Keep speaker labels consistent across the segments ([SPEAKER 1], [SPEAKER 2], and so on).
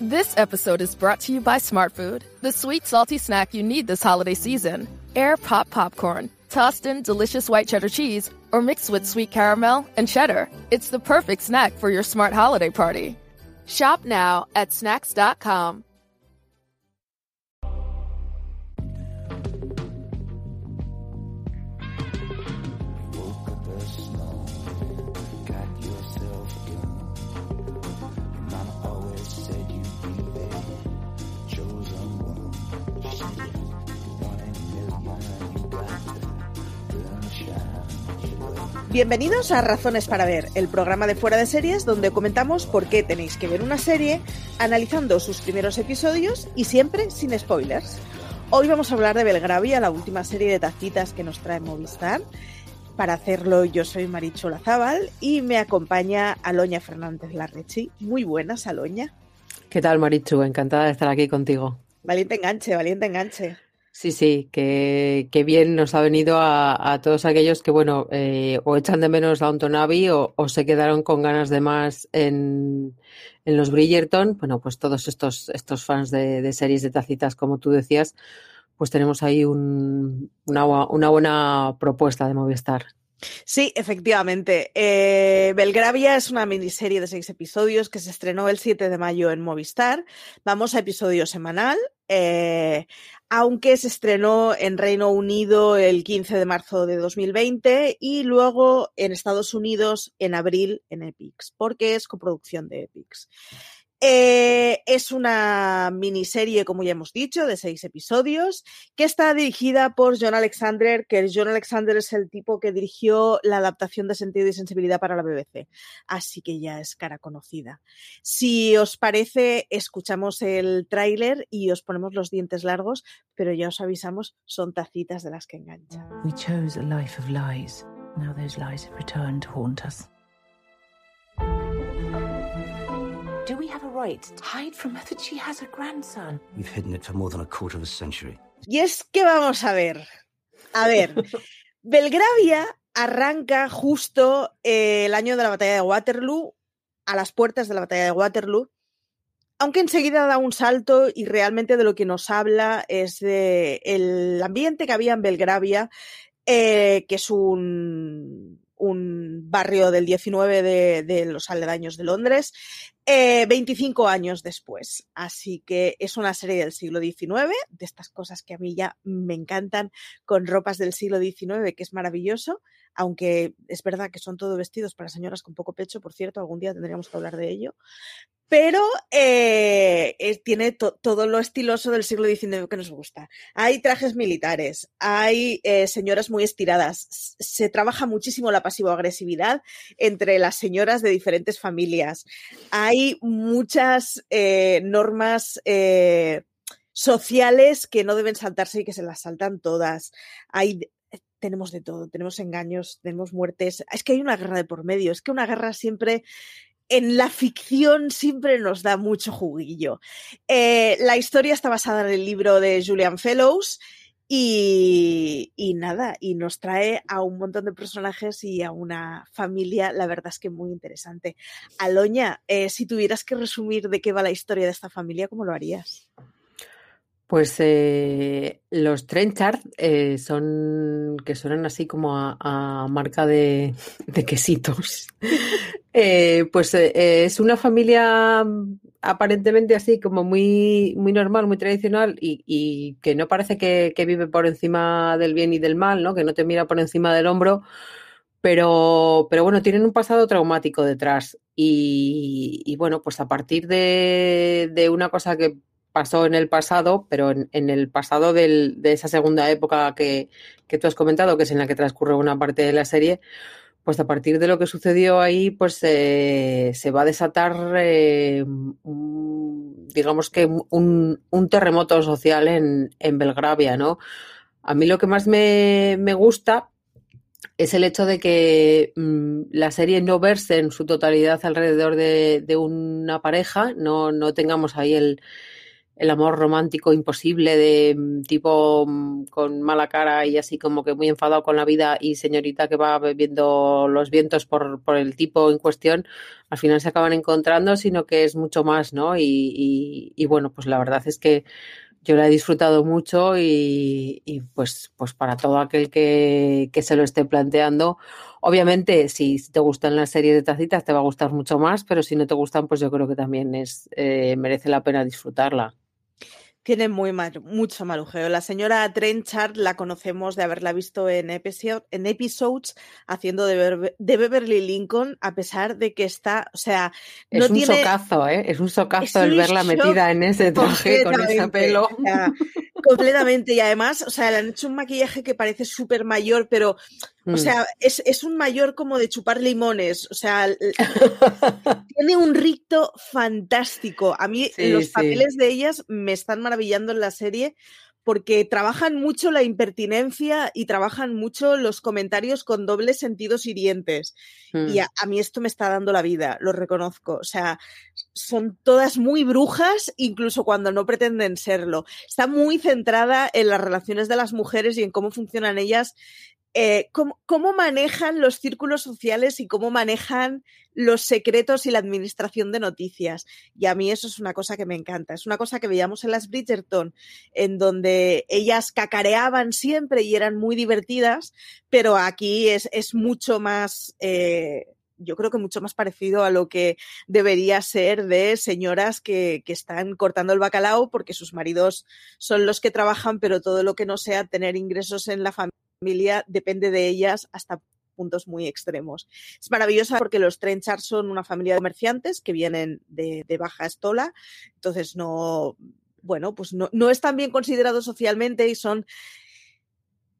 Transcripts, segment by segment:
[SPEAKER 1] This episode is brought to you by Smartfood, the sweet, salty snack you need this holiday season. Air pop popcorn, tossed in delicious white cheddar cheese, or mixed with sweet caramel and cheddar. It's the perfect snack for your smart holiday party. Shop now at snacks.com.
[SPEAKER 2] Bienvenidos a Razones para Ver, el programa de fuera de series donde comentamos por qué tenéis que ver una serie, analizando sus primeros episodios y siempre sin spoilers. Hoy vamos a hablar de Belgravia, la última serie de tacitas que nos trae Movistar. Para hacerlo yo soy Marichu Lazábal y me acompaña Aloña Fernández Larrechi. Muy buenas, Aloña.
[SPEAKER 3] ¿Qué tal, Marichu? Encantada de estar aquí contigo.
[SPEAKER 2] Valiente enganche, valiente enganche.
[SPEAKER 3] Sí, sí, que, que bien nos ha venido a, a todos aquellos que, bueno, eh, o echan de menos a Downton Abbey o, se quedaron con ganas de más en, en los Bridgerton. Bueno, pues todos estos, estos fans de, de, series de tacitas, como tú decías, pues tenemos ahí un, una, una buena propuesta de Movistar.
[SPEAKER 2] Sí, efectivamente. Eh, Belgravia es una miniserie de seis episodios que se estrenó el 7 de mayo en Movistar. Vamos a episodio semanal. Eh, aunque se estrenó en Reino Unido el 15 de marzo de 2020 y luego en Estados Unidos en abril en Epix, porque es coproducción de Epix. Eh, es una miniserie, como ya hemos dicho, de seis episodios, que está dirigida por John Alexander, que John Alexander es el tipo que dirigió la adaptación de Sentido y Sensibilidad para la BBC. Así que ya es cara conocida. Si os parece, escuchamos el tráiler y os ponemos los dientes largos, pero ya os avisamos, son tacitas de las que enganchan.
[SPEAKER 4] Do we have a right to hide from her that she has a grandson?
[SPEAKER 5] We've hidden it for more than a quarter of a century.
[SPEAKER 2] Y es que vamos a ver. A ver, Belgravia arranca justo eh, el año de la batalla de Waterloo, a las puertas de la batalla de Waterloo, aunque enseguida da un salto y realmente de lo que nos habla es de el ambiente que había en Belgravia, eh, que es un, un barrio del 19 de, los aledaños de Londres, eh, 25 años después. Así que es una serie del siglo XIX, de estas cosas que a mí ya me encantan, con ropas del siglo XIX, que es maravilloso, aunque es verdad que son todo vestidos para señoras con poco pecho, por cierto, algún día tendríamos que hablar de ello. Pero eh, tiene to todo lo estiloso del siglo XIX que nos gusta. Hay trajes militares, hay eh, señoras muy estiradas, se trabaja muchísimo la pasivo-agresividad entre las señoras de diferentes familias. Hay muchas eh, normas sociales que no deben saltarse y que se las saltan todas. Hay tenemos de todo, tenemos engaños, tenemos muertes. Es que hay una guerra de por medio, es que una guerra siempre en la ficción siempre nos da mucho juguillo. Eh, la historia está basada en el libro de Julian Fellows y, nada, y nos trae a un montón de personajes y a una familia, la verdad es que muy interesante. Aloña, eh, si tuvieras que resumir de qué va la historia de esta familia, ¿cómo lo harías?
[SPEAKER 3] Pues eh, los Trenchard eh, son que suenan así como a, marca de, quesitos. eh, pues eh, es una familia aparentemente así como muy, muy normal, muy tradicional y, y que no parece que, que, vive por encima del bien y del mal, ¿no? Que no te mira por encima del hombro, pero, pero bueno, tienen un pasado traumático detrás. Y, y bueno, pues a partir de, de una cosa que pasó en el pasado, pero en, el pasado del, de esa segunda época que, que, tú has comentado, que es en la que transcurre una parte de la serie, pues a partir de lo que sucedió ahí, pues eh, se va a desatar, eh, digamos que un, terremoto social en, en Belgravia, ¿no? A mí lo que más me, me gusta es el hecho de que mmm, la serie no verse en su totalidad alrededor de, de una pareja, no, no tengamos ahí el, el amor romántico imposible de mm, tipo mm, con mala cara y así como que muy enfadado con la vida y señorita que va bebiendo los vientos por, por el tipo en cuestión, al final se acaban encontrando, sino que es mucho más, ¿no? Y, y, bueno, pues la verdad es que yo la he disfrutado mucho y, y pues, pues para todo aquel que, que, se lo esté planteando, obviamente si te gustan las series de tacitas te va a gustar mucho más, pero si no te gustan, pues yo creo que también es eh, merece la pena disfrutarla
[SPEAKER 2] tiene muy mal, mucho malujeo. La señora Trenchard la conocemos de haberla visto en, episode, en episodes haciendo de, de, Beverly Lincoln, a pesar de que está, o sea,
[SPEAKER 3] no es un tiene... socazo, ¿eh? Es un socazo es el un verla metida en ese traje con ese pelo.
[SPEAKER 2] O sea, completamente. Y además, o sea, le han hecho un maquillaje que parece súper mayor, pero. O sea, es, es, un mayor como de chupar limones. O sea, tiene un ricto fantástico. A mí sí, los papeles sí. de ellas me están maravillando en la serie porque trabajan mucho la impertinencia y trabajan mucho los comentarios con dobles sentidos hirientes. Mm. Y a, a, mí esto me está dando la vida, lo reconozco. O sea, son todas muy brujas, incluso cuando no pretenden serlo. Está muy centrada en las relaciones de las mujeres y en cómo funcionan ellas eh, cómo, manejan los círculos sociales y cómo manejan los secretos y la administración de noticias. Y a mí eso es una cosa que me encanta. Es una cosa que veíamos en las Bridgerton, en donde ellas cacareaban siempre y eran muy divertidas, pero aquí es, es mucho más... Eh, yo creo que mucho más parecido a lo que debería ser de señoras que, que, están cortando el bacalao porque sus maridos son los que trabajan, pero todo lo que no sea tener ingresos en la familia familia depende de ellas hasta puntos muy extremos. Es maravillosa porque los Trenchard son una familia de comerciantes que vienen de, baja estola, entonces no, bueno, pues no, no están bien considerados socialmente y son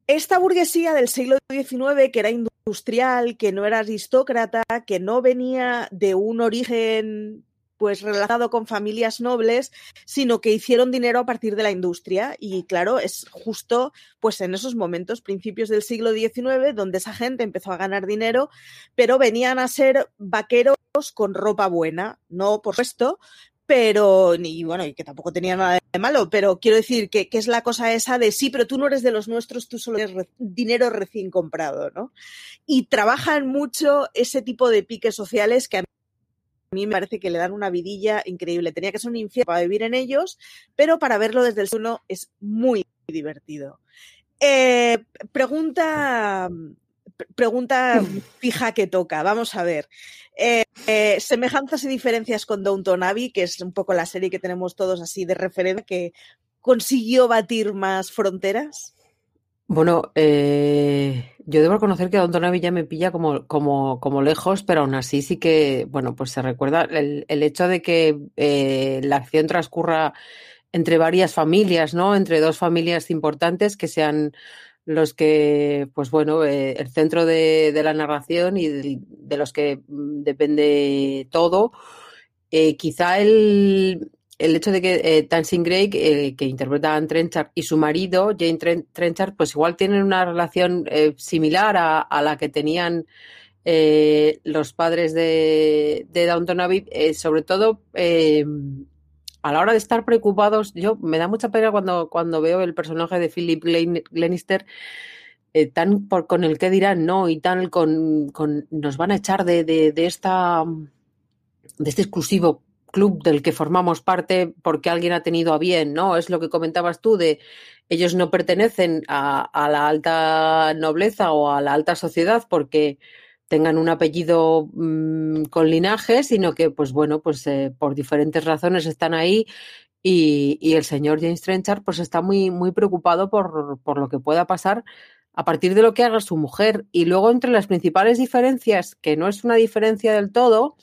[SPEAKER 2] esta burguesía del siglo XIX que era industrial, que no era aristócrata, que no venía de un origen pues relacionado con familias nobles, sino que hicieron dinero a partir de la industria. Y claro, es justo pues en esos momentos, principios del siglo XIX, donde esa gente empezó a ganar dinero, pero venían a ser vaqueros con ropa buena, no por supuesto, pero, y bueno, y que tampoco tenía nada de malo, pero quiero decir que, que, es la cosa esa de sí, pero tú no eres de los nuestros, tú solo eres re, dinero recién comprado, ¿no? Y trabajan mucho ese tipo de piques sociales que a mí me parece que le dan una vidilla increíble. Tenía que ser un infierno para vivir en ellos, pero para verlo desde el suelo es muy divertido. Eh, pregunta, pregunta fija que toca. Vamos a ver. Eh, eh, semejanzas y diferencias con Downton Abbey, que es un poco la serie que tenemos todos así de referencia, que consiguió batir más fronteras.
[SPEAKER 3] Bueno, eh, yo debo reconocer que Downton Abbey ya me pilla como, como, como lejos, pero aún así sí que, bueno, pues se recuerda el, el hecho de que eh, la acción transcurra entre varias familias, ¿no? Entre dos familias importantes que sean los que, pues bueno, eh, el centro de, de, la narración y de, los que depende todo. Eh, quizá el, el hecho de que eh, Tansing Gray, eh, que interpreta a Trenchard, y su marido, Jane Trenchard, pues igual tienen una relación eh, similar a, la que tenían eh, los padres de, de Downton Abbey, eh, sobre todo eh, a la hora de estar preocupados, yo me da mucha pena cuando, cuando veo el personaje de Philip Glenister tan por, con el que dirán no y tal con, con nos van a echar de, de, de esta de este exclusivo club del que formamos parte porque alguien ha tenido a bien, ¿no? Es lo que comentabas tú de ellos no pertenecen a, la alta nobleza o a la alta sociedad porque tengan un apellido mmm, con linaje, sino que, pues bueno, pues eh, por diferentes razones están ahí y, y, el señor James Trenchard pues está muy, muy preocupado por, por lo que pueda pasar a partir de lo que haga su mujer. Y luego entre las principales diferencias, que no es una diferencia del todo,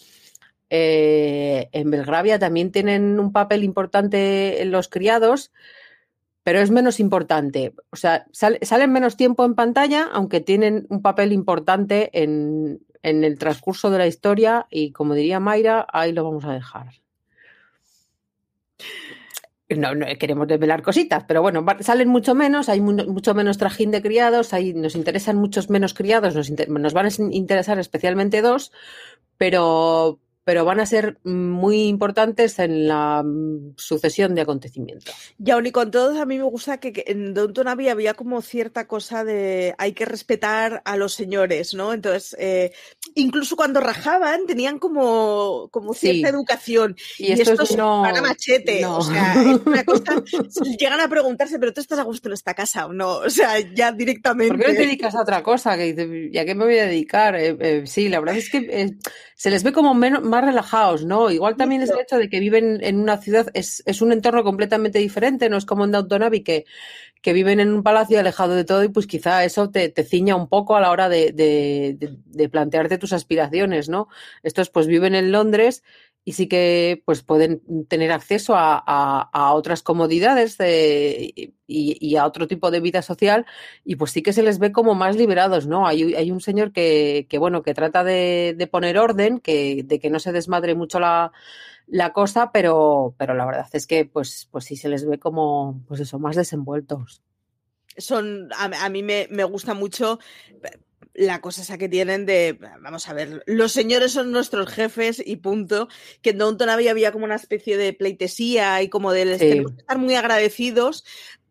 [SPEAKER 3] eh, en Belgravia también tienen un papel importante los criados, pero es menos importante. O sea, sal, salen menos tiempo en pantalla, aunque tienen un papel importante en, en, el transcurso de la historia y, como diría Mayra, ahí lo vamos a dejar. No, no queremos desvelar cositas, pero bueno, salen mucho menos, hay mu mucho menos trajín de criados, hay, nos interesan muchos menos criados, nos van a interesar especialmente dos, pero, pero van a ser muy importantes en la sucesión de acontecimientos.
[SPEAKER 2] Y aún y con todo, a mí me gusta que, que en Downton Abbey había como cierta cosa de hay que respetar a los señores, ¿no? Entonces, eh, incluso cuando rajaban, tenían como, como cierta sí. educación.
[SPEAKER 3] Y, y estos, no,
[SPEAKER 2] van a machete. No. O sea, es una cosa, llegan a preguntarse, ¿pero tú estás a gusto en esta casa o no? O sea, ya directamente.
[SPEAKER 3] ¿Por qué no te dedicas a otra cosa? ¿Y a qué me voy a dedicar? Eh, eh, sí, la verdad es que eh, se les ve como menos más relajados, ¿no? Igual también es el hecho de que viven en una ciudad, es, es un entorno completamente diferente, no es como en Downton Abbey que, que viven en un palacio alejado de todo y pues quizá eso te, te ciña un poco a la hora de, de, de, de, plantearte tus aspiraciones, ¿no? Estos pues viven en Londres y sí que pues pueden tener acceso a, a, a otras comodidades de, y, y, a otro tipo de vida social y pues sí que se les ve como más liberados, ¿no? Hay, hay un señor que, que, bueno, que trata de, de poner orden, que, de que no se desmadre mucho la, la cosa, pero, pero la verdad es que pues, pues sí se les ve como, pues eso, más desenvueltos.
[SPEAKER 2] Son, a, a mí me, me gusta mucho la cosa esa que tienen de, vamos a ver, los señores son nuestros jefes y punto, que en Downton Abbey había como una especie de pleitesía y como de sí. tenemos que estar muy agradecidos,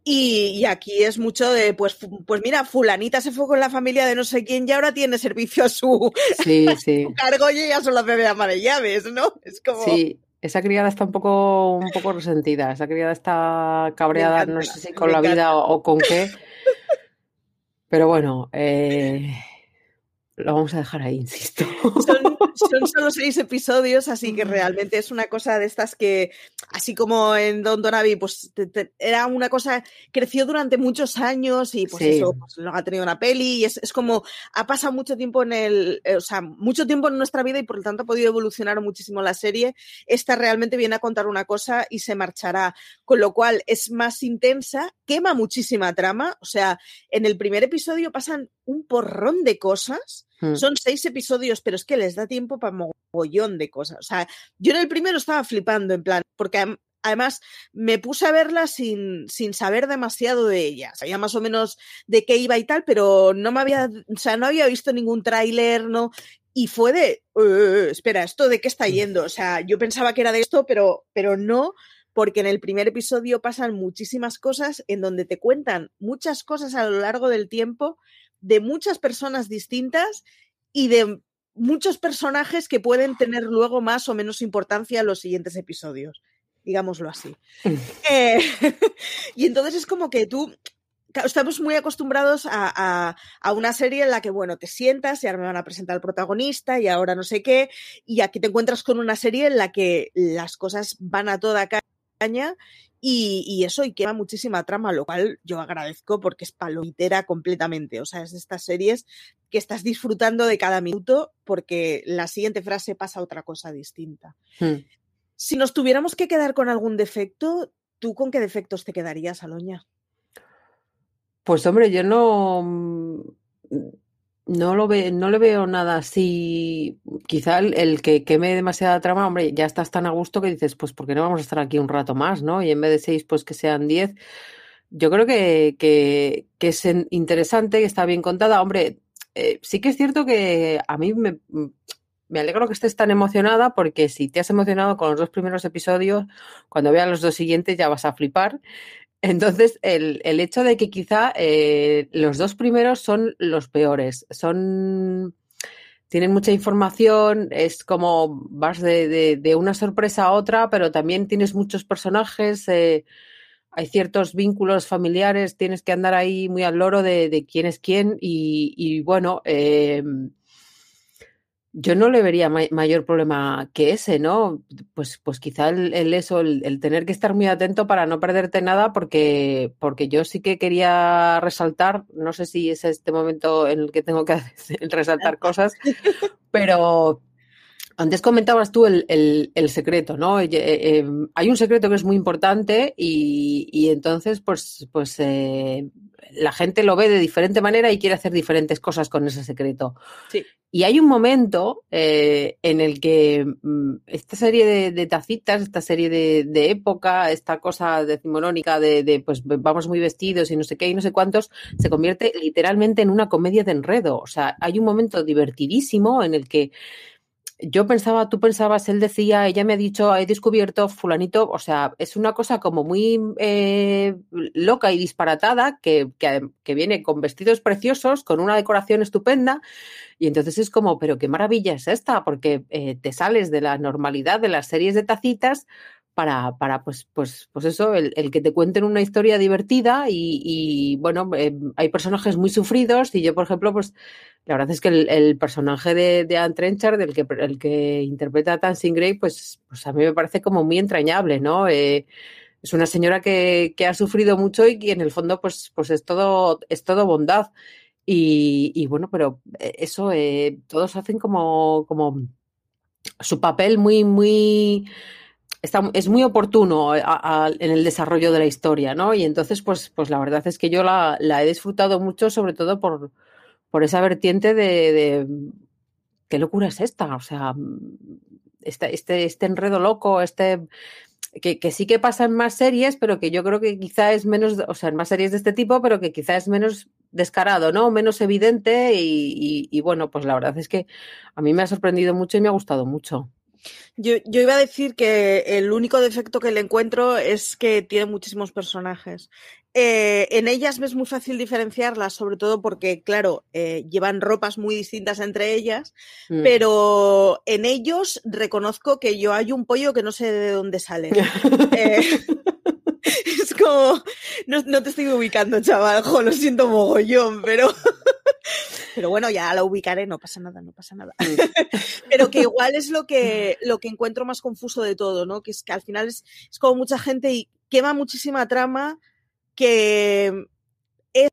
[SPEAKER 2] y, y, aquí es mucho de, pues, pues mira, fulanita se fue con la familia de no sé quién y ahora tiene servicio a su,
[SPEAKER 3] sí,
[SPEAKER 2] a
[SPEAKER 3] sí.
[SPEAKER 2] su cargo y ella solo amar de llaves, ¿no? Es como...
[SPEAKER 3] Sí. Esa criada está un poco, un poco resentida, esa criada está cabreada, encanta, no sé si con la vida o, o, con qué. Pero bueno, eh, lo vamos a dejar ahí, insisto.
[SPEAKER 2] Son, son, solo seis episodios, así que realmente es una cosa de estas que, así como en Don Donavi, pues te, te, era una cosa, creció durante muchos años y pues sí. eso, pues luego ha tenido una peli y es, es, como, ha pasado mucho tiempo en el, eh, o sea, mucho tiempo en nuestra vida y por lo tanto ha podido evolucionar muchísimo la serie. Esta realmente viene a contar una cosa y se marchará, con lo cual es más intensa, quema muchísima trama, o sea, en el primer episodio pasan un porrón de cosas. Hmm. Son seis episodios, pero es que les da tiempo para mogollón de cosas. O sea, yo en el primero estaba flipando, en plan, porque además me puse a verla sin, sin saber demasiado de ella. Sabía más o menos de qué iba y tal, pero no me había, o sea, no había visto ningún tráiler, no. Y fue de, uh, espera, ¿esto de qué está yendo? O sea, yo pensaba que era de esto, pero, pero no, porque en el primer episodio pasan muchísimas cosas en donde te cuentan muchas cosas a lo largo del tiempo de muchas personas distintas y de muchos personajes que pueden tener luego más o menos importancia en los siguientes episodios, digámoslo así. eh, y entonces es como que tú estamos muy acostumbrados a, a, a, una serie en la que, bueno, te sientas y ahora me van a presentar al protagonista y ahora no sé qué, y aquí te encuentras con una serie en la que las cosas van a toda caña y, y, eso y quema muchísima trama, lo cual yo agradezco porque es palomitera completamente. O sea, es de estas series que estás disfrutando de cada minuto porque la siguiente frase pasa otra cosa distinta. Hmm. Si nos tuviéramos que quedar con algún defecto, ¿tú con qué defectos te quedarías, Aloña?
[SPEAKER 3] Pues hombre, yo no no lo ve, no le veo nada así. Quizá el, que queme demasiada trama, hombre, ya estás tan a gusto que dices, pues, ¿por qué no vamos a estar aquí un rato más, no? Y en vez de seis, pues que sean diez. Yo creo que, que, que es interesante, que está bien contada. Hombre, eh, sí que es cierto que a mí me, me alegro que estés tan emocionada porque si te has emocionado con los dos primeros episodios, cuando veas los dos siguientes ya vas a flipar. Entonces, el, el hecho de que quizá eh, los dos primeros son los peores, son tienen mucha información, es como vas de, de, una sorpresa a otra, pero también tienes muchos personajes, eh, hay ciertos vínculos familiares, tienes que andar ahí muy al loro de, de quién es quién y, y bueno, eh, yo no le vería ma mayor problema que ese, ¿no? Pues, pues quizá el, el eso, el, el, tener que estar muy atento para no perderte nada, porque, porque yo sí que quería resaltar, no sé si es este momento en el que tengo que resaltar cosas, pero antes comentabas tú el, el, el secreto, ¿no? Eh, eh, hay un secreto que es muy importante y, y entonces, pues, pues eh, la gente lo ve de diferente manera y quiere hacer diferentes cosas con ese secreto.
[SPEAKER 2] Sí.
[SPEAKER 3] Y hay un momento eh, en el que mmm, esta serie de, de, tacitas, esta serie de, de, época, esta cosa decimonónica de, de, pues vamos muy vestidos y no sé qué y no sé cuántos, se convierte literalmente en una comedia de enredo. O sea, hay un momento divertidísimo en el que yo pensaba, tú pensabas, él decía, ella me ha dicho, he descubierto fulanito, o sea, es una cosa como muy eh, loca y disparatada que, que, viene con vestidos preciosos, con una decoración estupenda, y entonces es como, pero qué maravilla es esta, porque eh, te sales de la normalidad de las series de tacitas para, para pues, pues, pues eso, el, el, que te cuenten una historia divertida y, y bueno, eh, hay personajes muy sufridos y yo, por ejemplo, pues la verdad es que el, el personaje de, de Anne Trenchard, el que, el que interpreta a Tansing Grey, pues, pues a mí me parece como muy entrañable, ¿no? Eh, es una señora que, que, ha sufrido mucho y que en el fondo pues, pues es, todo, es todo bondad. Y, y bueno, pero eh, eso, eh, todos hacen como, como su papel muy, muy es muy oportuno a, en el desarrollo de la historia, ¿no? Y entonces, pues, pues la verdad es que yo la, he disfrutado mucho, sobre todo por, por esa vertiente de, qué locura es esta, o sea, este, este, este enredo loco, este que, sí que pasa en más series, pero que yo creo que quizá es menos, o sea, en más series de este tipo, pero que quizá es menos descarado, ¿no? Menos evidente y, y bueno, pues la verdad es que a mí me ha sorprendido mucho y me ha gustado mucho.
[SPEAKER 2] Yo, yo, iba a decir que el único defecto que le encuentro es que tiene muchísimos personajes. Eh, en ellas es muy fácil diferenciarlas, sobre todo porque, claro, eh, llevan ropas muy distintas entre ellas, mm. pero en ellos reconozco que yo hay un pollo que no sé de dónde sale. eh, como, no, no, te estoy ubicando, chaval, jo, lo siento mogollón, pero... Pero bueno, ya la ubicaré, no pasa nada, no pasa nada. Pero que igual es lo que, lo que encuentro más confuso de todo, ¿no? Que es que al final es, es como mucha gente y quema muchísima trama que es,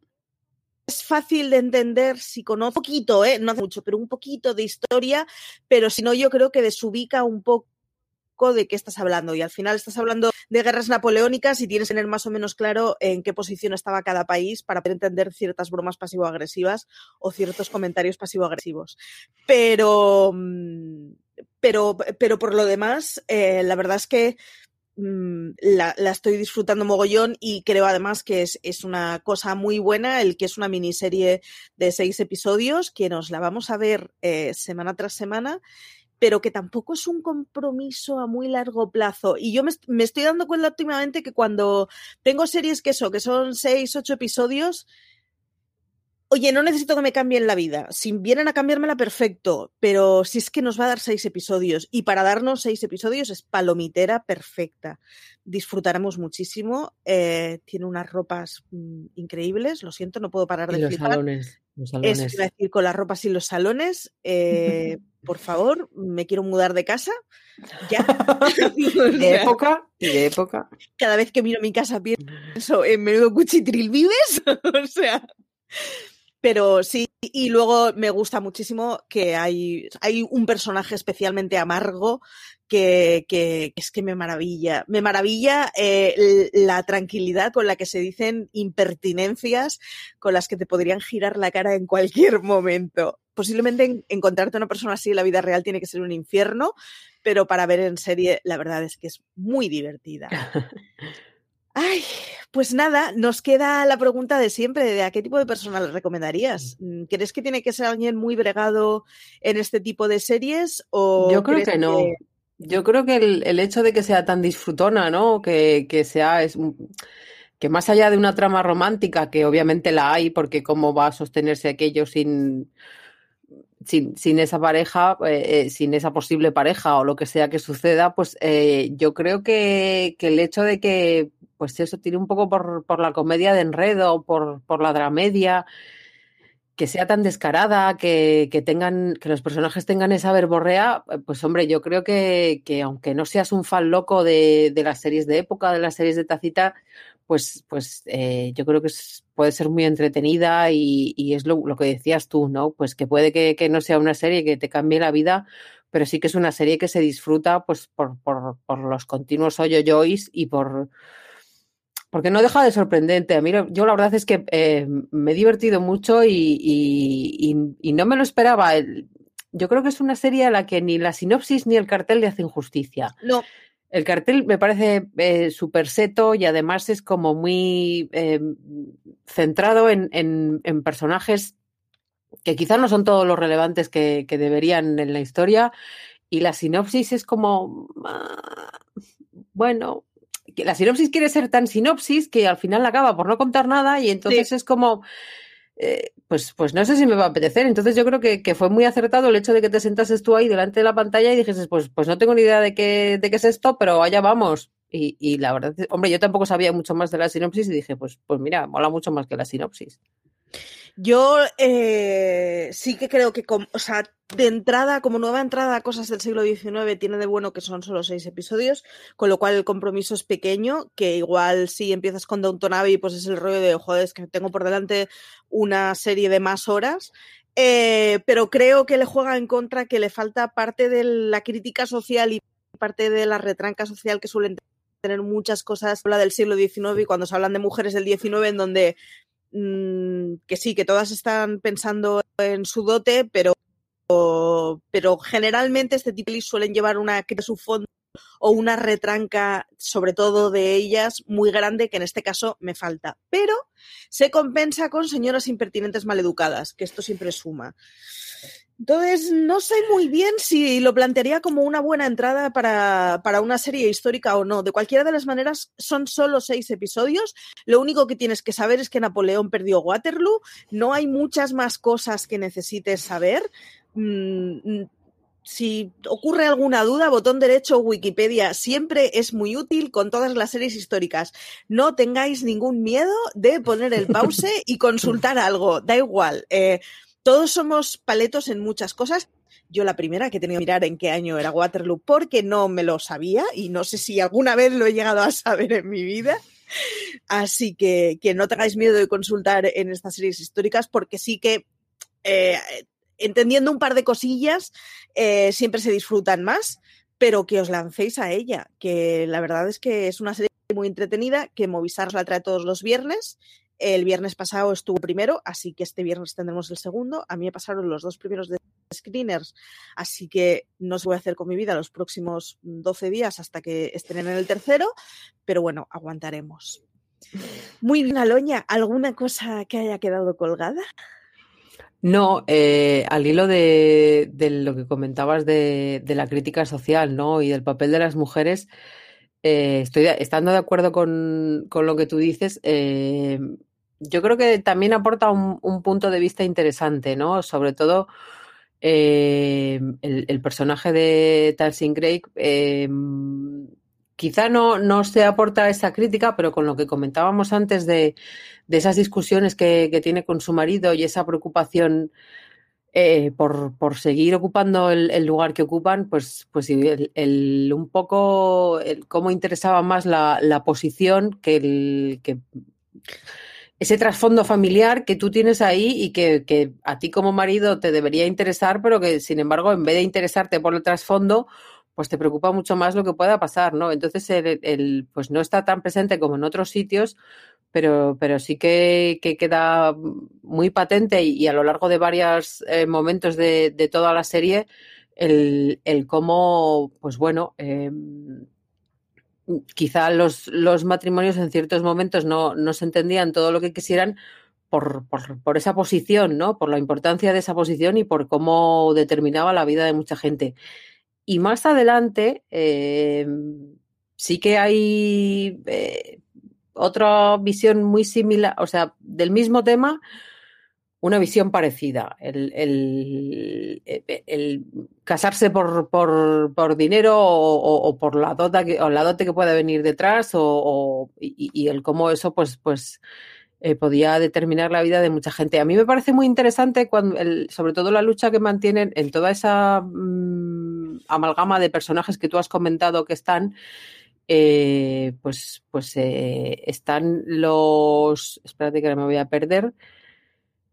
[SPEAKER 2] es fácil de entender si conoce un poquito, ¿eh? no mucho, pero un poquito de historia, pero si no, yo creo que desubica un poco de qué estás hablando y al final estás hablando de guerras napoleónicas y tienes que tener más o menos claro en qué posición estaba cada país para poder entender ciertas bromas pasivo-agresivas o ciertos comentarios pasivo-agresivos. Pero, mm, pero, pero por lo demás, eh, la verdad es que mm, la, estoy disfrutando mogollón y creo además que es, es, una cosa muy buena el que es una miniserie de seis episodios que nos la vamos a ver eh, semana tras semana pero que tampoco es un compromiso a muy largo plazo. Y yo me, me, estoy dando cuenta últimamente que cuando tengo series que eso, que son seis, ocho episodios, oye, no necesito que me cambien la vida. Si vienen a cambiármela, perfecto. Pero si es que nos va a dar seis episodios. Y para darnos seis episodios es palomitera perfecta. Disfrutaremos muchísimo. Eh, tiene unas ropas mm, increíbles. Lo siento, no puedo parar de
[SPEAKER 3] y los. Salones, los salones.
[SPEAKER 2] Es decir, con las ropas y los salones. Eh, por favor, me quiero mudar de casa. Ya.
[SPEAKER 3] de época, de época.
[SPEAKER 2] Cada vez que miro mi casa pienso en menudo cuchitril vives. o sea. Pero sí, y luego me gusta muchísimo que hay, hay un personaje especialmente amargo que, que, es que me maravilla. Me maravilla eh, la tranquilidad con la que se dicen impertinencias con las que te podrían girar la cara en cualquier momento. Posiblemente en, encontrarte una persona así en la vida real tiene que ser un infierno, pero para ver en serie la verdad es que es muy divertida. Ay, pues nada, nos queda la pregunta de siempre, de a qué tipo de persona le recomendarías. Mm, ¿Crees que tiene que ser alguien muy bregado en este tipo de series? O
[SPEAKER 3] Yo creo que no. Yo creo que el, el, hecho de que sea tan disfrutona, ¿no? Que, que sea es que más allá de una trama romántica, que obviamente la hay, porque cómo va a sostenerse aquello sin, sin, sin esa pareja, eh, sin esa posible pareja o lo que sea que suceda, pues eh, yo creo que, que, el hecho de que pues eso tire un poco por, por la comedia de enredo, por, por la dramedia, que sea tan descarada, que, que, tengan, que los personajes tengan esa verborrea, pues hombre, yo creo que, que aunque no seas un fan loco de, de, las series de época, de las series de tacita, pues, pues eh, yo creo que puede ser muy entretenida y, y es lo, lo, que decías tú, ¿no? Pues que puede que, que, no sea una serie que te cambie la vida, pero sí que es una serie que se disfruta pues por, por, por los continuos hoyo-joys y por porque no deja de sorprendente. A mí, yo la verdad es que eh, me he divertido mucho y, y, y, y, no me lo esperaba. Yo creo que es una serie a la que ni la sinopsis ni el cartel le hacen justicia.
[SPEAKER 2] No.
[SPEAKER 3] El cartel me parece eh, súper seto y además es como muy eh, centrado en, en, en, personajes que quizás no son todos los relevantes que, que, deberían en la historia. Y la sinopsis es como, ah, bueno, la sinopsis quiere ser tan sinopsis que al final acaba por no contar nada y entonces sí. es como, eh, pues, pues no sé si me va a apetecer. Entonces yo creo que, que, fue muy acertado el hecho de que te sentases tú ahí delante de la pantalla y dijeses, pues, pues no tengo ni idea de qué, de qué es esto, pero allá vamos. Y, y, la verdad, hombre, yo tampoco sabía mucho más de la sinopsis y dije, pues, pues mira, mola mucho más que la sinopsis.
[SPEAKER 2] Yo eh, sí que creo que, o sea, de entrada, como nueva entrada cosas del siglo XIX, tiene de bueno que son solo seis episodios, con lo cual el compromiso es pequeño, que igual si empiezas con Downton Abbey, pues es el rollo de, joder, es que tengo por delante una serie de más horas. Eh, pero creo que le juega en contra que le falta parte de la crítica social y parte de la retranca social que suelen tener muchas cosas habla del siglo XIX y cuando se hablan de mujeres del XIX en donde mmm, que sí, que todas están pensando en su dote, pero, pero generalmente este tipo de suelen llevar una que su fondo o una retranca, sobre todo de ellas, muy grande, que en este caso me falta. Pero se compensa con señoras impertinentes maleducadas, que esto siempre suma. Entonces, no sé muy bien si lo plantearía como una buena entrada para, para, una serie histórica o no. De cualquiera de las maneras, son solo seis episodios. Lo único que tienes que saber es que Napoleón perdió Waterloo. No hay muchas más cosas que necesites saber. Mm, si ocurre alguna duda, botón derecho Wikipedia siempre es muy útil con todas las series históricas. No tengáis ningún miedo de poner el pause y consultar algo. Da igual. Eh, todos somos paletos en muchas cosas. Yo la primera que he tenido que mirar en qué año era Waterloo porque no me lo sabía y no sé si alguna vez lo he llegado a saber en mi vida. Así que, que no tengáis miedo de consultar en estas series históricas porque sí que eh, entendiendo un par de cosillas eh, siempre se disfrutan más, pero que os lancéis a ella, que la verdad es que es una serie muy entretenida que Movistar la trae todos los viernes el viernes pasado estuvo primero, así que este viernes tendremos el segundo. A mí me pasaron los dos primeros de screeners, así que no sé voy a hacer con mi vida los próximos 12 días hasta que estén en el tercero, pero bueno, aguantaremos. Muy bien, Aloña, ¿alguna cosa que haya quedado colgada?
[SPEAKER 3] No, eh, al hilo de, lo que comentabas de, de, la crítica social, ¿no? Y del papel de las mujeres, eh, estoy estando de acuerdo con, con, lo que tú dices. Eh, yo creo que también aporta un, un, punto de vista interesante, ¿no? Sobre todo eh, el, personaje de Tarsing Craig. Eh, quizá no, no se aporta esa crítica, pero con lo que comentábamos antes de, de esas discusiones que, que, tiene con su marido y esa preocupación eh, por, por, seguir ocupando el, lugar que ocupan, pues, pues un poco cómo interesaba más la, la posición que el que ese trasfondo familiar que tú tienes ahí y que, que, a ti como marido te debería interesar, pero que sin embargo, en vez de interesarte por el trasfondo, pues te preocupa mucho más lo que pueda pasar, ¿no? Entonces, el, el, pues no está tan presente como en otros sitios, pero, pero sí que, que queda muy patente y, a lo largo de varios eh, momentos de, de, toda la serie, el, el cómo, pues bueno, eh, quizá los, los matrimonios en ciertos momentos no, no se entendían todo lo que quisieran por, por, por, esa posición, ¿no? Por la importancia de esa posición y por cómo determinaba la vida de mucha gente. Y más adelante eh, sí que hay eh, otra visión muy similar, o sea, del mismo tema, una visión parecida. El, el, el casarse por, por, por dinero o, o, por la, dota que, o la dote que pueda venir detrás o, y, y, el cómo eso pues, pues eh, podía determinar la vida de mucha gente. A mí me parece muy interesante cuando, el, sobre todo la lucha que mantienen en toda esa mmm, amalgama de personajes que tú has comentado que están. Eh, pues, pues eh, están los. Espérate que me voy a perder.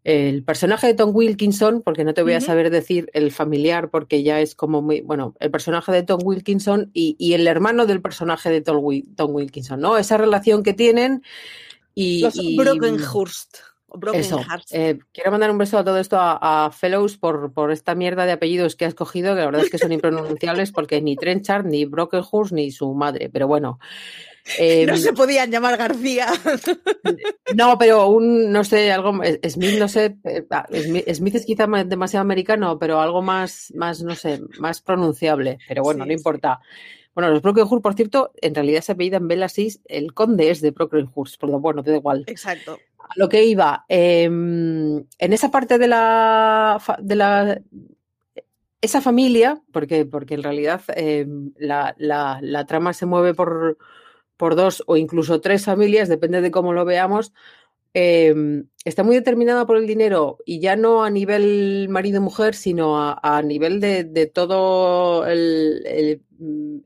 [SPEAKER 3] El personaje de Tom Wilkinson, porque no te voy a saber decir el familiar, porque ya es como muy. Bueno, el personaje de Tom Wilkinson y, y el hermano del personaje de Tom, Wilkinson, ¿no? Esa relación que tienen. Y,
[SPEAKER 2] Los
[SPEAKER 3] y,
[SPEAKER 2] Brokenhurst.
[SPEAKER 3] Eso. Eh, quiero mandar un beso a todo esto a, a, Fellows por, por esta mierda de apellidos que ha escogido, que la verdad es que son impronunciables porque ni Trenchard, ni Brokenhurst, ni su madre. Pero bueno.
[SPEAKER 2] Eh, no se podían llamar García.
[SPEAKER 3] No, pero un, no sé, algo, Smith, no sé, Smith, Smith es quizá demasiado americano, pero algo más, más, no sé, más pronunciable. Pero bueno, sí, no importa. Sí. Bueno, los Brockenhurst, por cierto, en realidad se apellidan Bellasis, el conde es de Brockenhurst, pero bueno, te da igual.
[SPEAKER 2] Exacto.
[SPEAKER 3] A lo que iba, eh, en esa parte de la, de la esa familia, porque, porque en realidad eh, la, la, la, trama se mueve por, por dos o incluso tres familias, depende de cómo lo veamos, eh, está muy determinada por el dinero y ya no a nivel marido-mujer, sino a, a, nivel de, de todo el, el,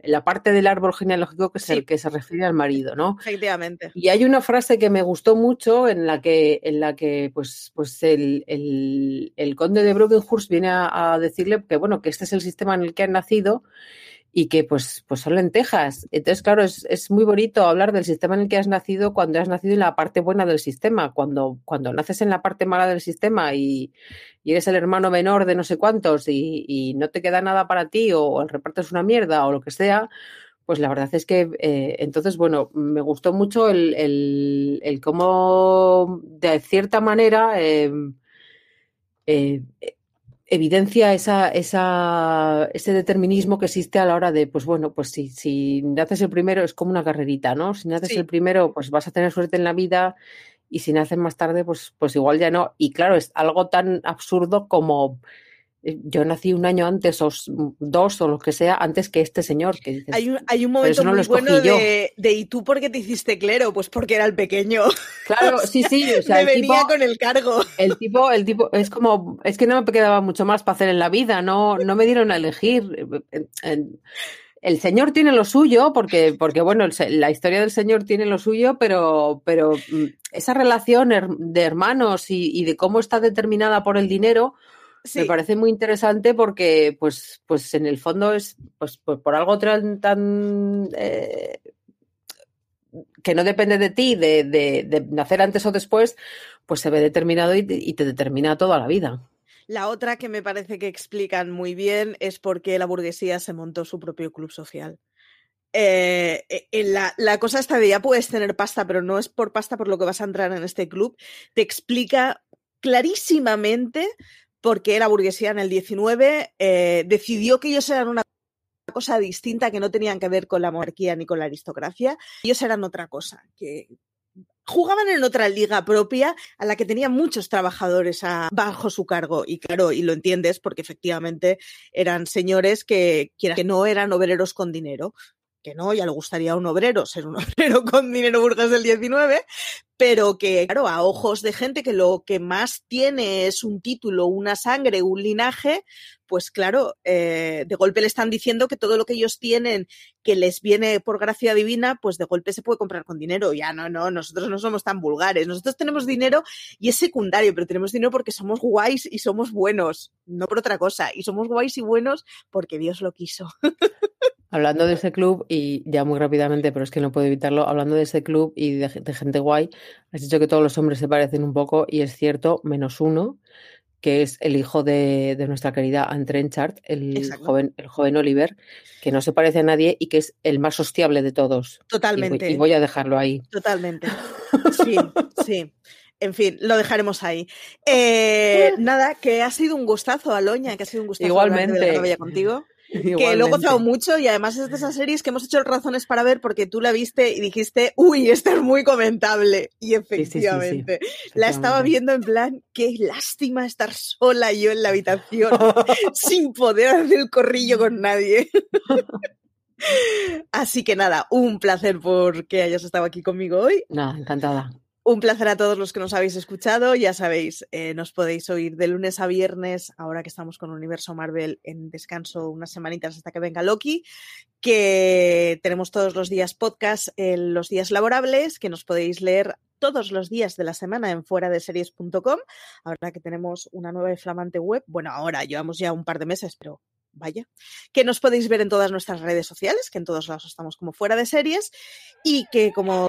[SPEAKER 3] la parte del árbol genealógico que, sí. es el que se refiere al marido, ¿no?
[SPEAKER 2] Efectivamente.
[SPEAKER 3] Y hay una frase que me gustó mucho en la que, en la que pues, pues el, el, conde de Brokenhurst viene a, a decirle que, bueno, que este es el sistema en el que han nacido y que pues, pues son lentejas. Entonces, claro, es, es, muy bonito hablar del sistema en el que has nacido cuando has nacido en la parte buena del sistema. Cuando, cuando naces en la parte mala del sistema y, y eres el hermano menor de no sé cuántos y, y, no te queda nada para ti o, el reparto es una mierda o lo que sea, pues la verdad es que eh, entonces, bueno, me gustó mucho el, el, el cómo de cierta manera eh, eh, evidencia esa, esa, ese determinismo que existe a la hora de, pues bueno, pues si, si naces el primero es como una carrerita, ¿no? Si naces sí. el primero, pues vas a tener suerte en la vida y si naces más tarde, pues, pues igual ya no. Y claro, es algo tan absurdo como yo nací un año antes o dos o lo que sea antes que este señor que dices,
[SPEAKER 2] hay un, hay un momento no muy bueno de, de, ¿y tú por qué te hiciste clero? Pues porque era el pequeño.
[SPEAKER 3] Claro, sí, sí o sea,
[SPEAKER 2] me el venía tipo, con el cargo.
[SPEAKER 3] el tipo, el tipo es como es que no me quedaba mucho más para hacer en la vida no, no me dieron a elegir. El señor tiene lo suyo porque, porque bueno, la historia del señor tiene lo suyo pero, pero mm, esa relación de hermanos y, y de cómo está determinada por el dinero Sí. Me parece muy interesante porque, pues, pues en el fondo es, pues, pues por algo tan, tan eh, que no depende de ti, de, de, de, nacer antes o después, pues se ve determinado y, y te determina toda la vida.
[SPEAKER 2] La otra que me parece que explican muy bien es por qué la burguesía se montó su propio club social. Eh, la, la, cosa esta de ya puedes tener pasta, pero no es por pasta por lo que vas a entrar en este club, te explica clarísimamente porque la burguesía en el 19 eh, decidió que ellos eran una cosa distinta que no tenían que ver con la monarquía ni con la aristocracia. Ellos eran otra cosa, que jugaban en otra liga propia a la que tenían muchos trabajadores bajo su cargo. Y claro, y lo entiendes porque efectivamente eran señores que, que no eran obreros con dinero, que no, ya le gustaría a un obrero ser un obrero con dinero burgués del 19, pero que, claro, a ojos de gente que lo que más tiene es un título, una sangre, un linaje, pues claro, eh, de golpe le están diciendo que todo lo que ellos tienen, que les viene por gracia divina, pues de golpe se puede comprar con dinero. Ya no, no, nosotros no somos tan vulgares. Nosotros tenemos dinero y es secundario, pero tenemos dinero porque somos guays y somos buenos, no por otra cosa. Y somos guays y buenos porque Dios lo quiso.
[SPEAKER 3] Hablando de ese club, y ya muy rápidamente, pero es que no puedo evitarlo, hablando de ese club y de, de, gente guay, has dicho que todos los hombres se parecen un poco, y es cierto, menos uno, que es el hijo de, de nuestra querida Anne Trenchard, el joven, el joven Oliver, que no se parece a nadie y que es el más hostiable de todos.
[SPEAKER 2] Totalmente.
[SPEAKER 3] Y voy, a dejarlo ahí.
[SPEAKER 2] Totalmente. Sí, sí. En fin, lo dejaremos ahí. Eh, nada, que ha sido un gustazo, Aloña, que ha sido un gustazo
[SPEAKER 3] Igualmente.
[SPEAKER 2] de contigo. Que lo he gozado mucho y además es de esas series que hemos hecho razones para ver porque tú la viste y dijiste, uy, esta es muy comentable. Y efectivamente, la estaba viendo en plan, qué lástima estar sola yo en la habitación sin poder hacer el corrillo con nadie. Así que nada, un placer por que hayas estado aquí conmigo hoy.
[SPEAKER 3] Nada, encantada.
[SPEAKER 2] Un placer a todos los que nos habéis escuchado. Ya sabéis, eh, nos podéis oír de lunes a viernes, ahora que estamos con Universo Marvel en descanso unas semanitas hasta que venga Loki, que tenemos todos los días podcast en los días laborables, que nos podéis leer todos los días de la semana en fuera de series.com. Ahora que tenemos una nueva y flamante web, bueno, ahora llevamos ya un par de meses, pero vaya, que nos podéis ver en todas nuestras redes sociales, que en todos lados estamos como fuera de series, y que como...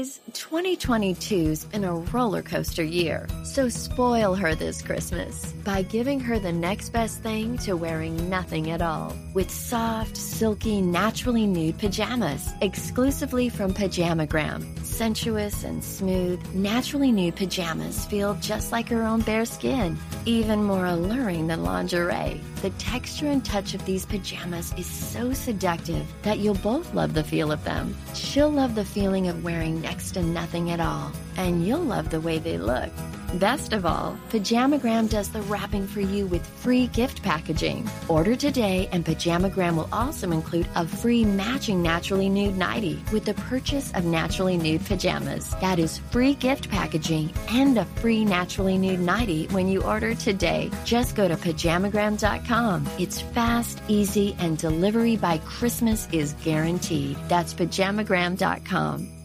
[SPEAKER 6] Guys, 2022's been a roller coaster year, so spoil her this Christmas by giving her the next best thing to wearing nothing at all. With soft, silky, naturally nude pajamas exclusively from Pajamagram. Sensuous and smooth, naturally nude pajamas feel just like her own bare skin, even more alluring than lingerie. The texture and touch of these pajamas is so seductive that you'll both love the feel of them. She'll love the feeling of wearing next to nothing at all, and you'll love the way they look. Best of all, Pajamagram does the wrapping for you with free gift packaging. Order today, and Pajamagram will also include a free matching Naturally Nude nightie with the purchase of Naturally Nude pajamas. That is free gift packaging and a free Naturally Nude nightie when you order today. Just go to pajamagram.com. It's fast, easy, and delivery by Christmas is guaranteed. That's pajamagram.com.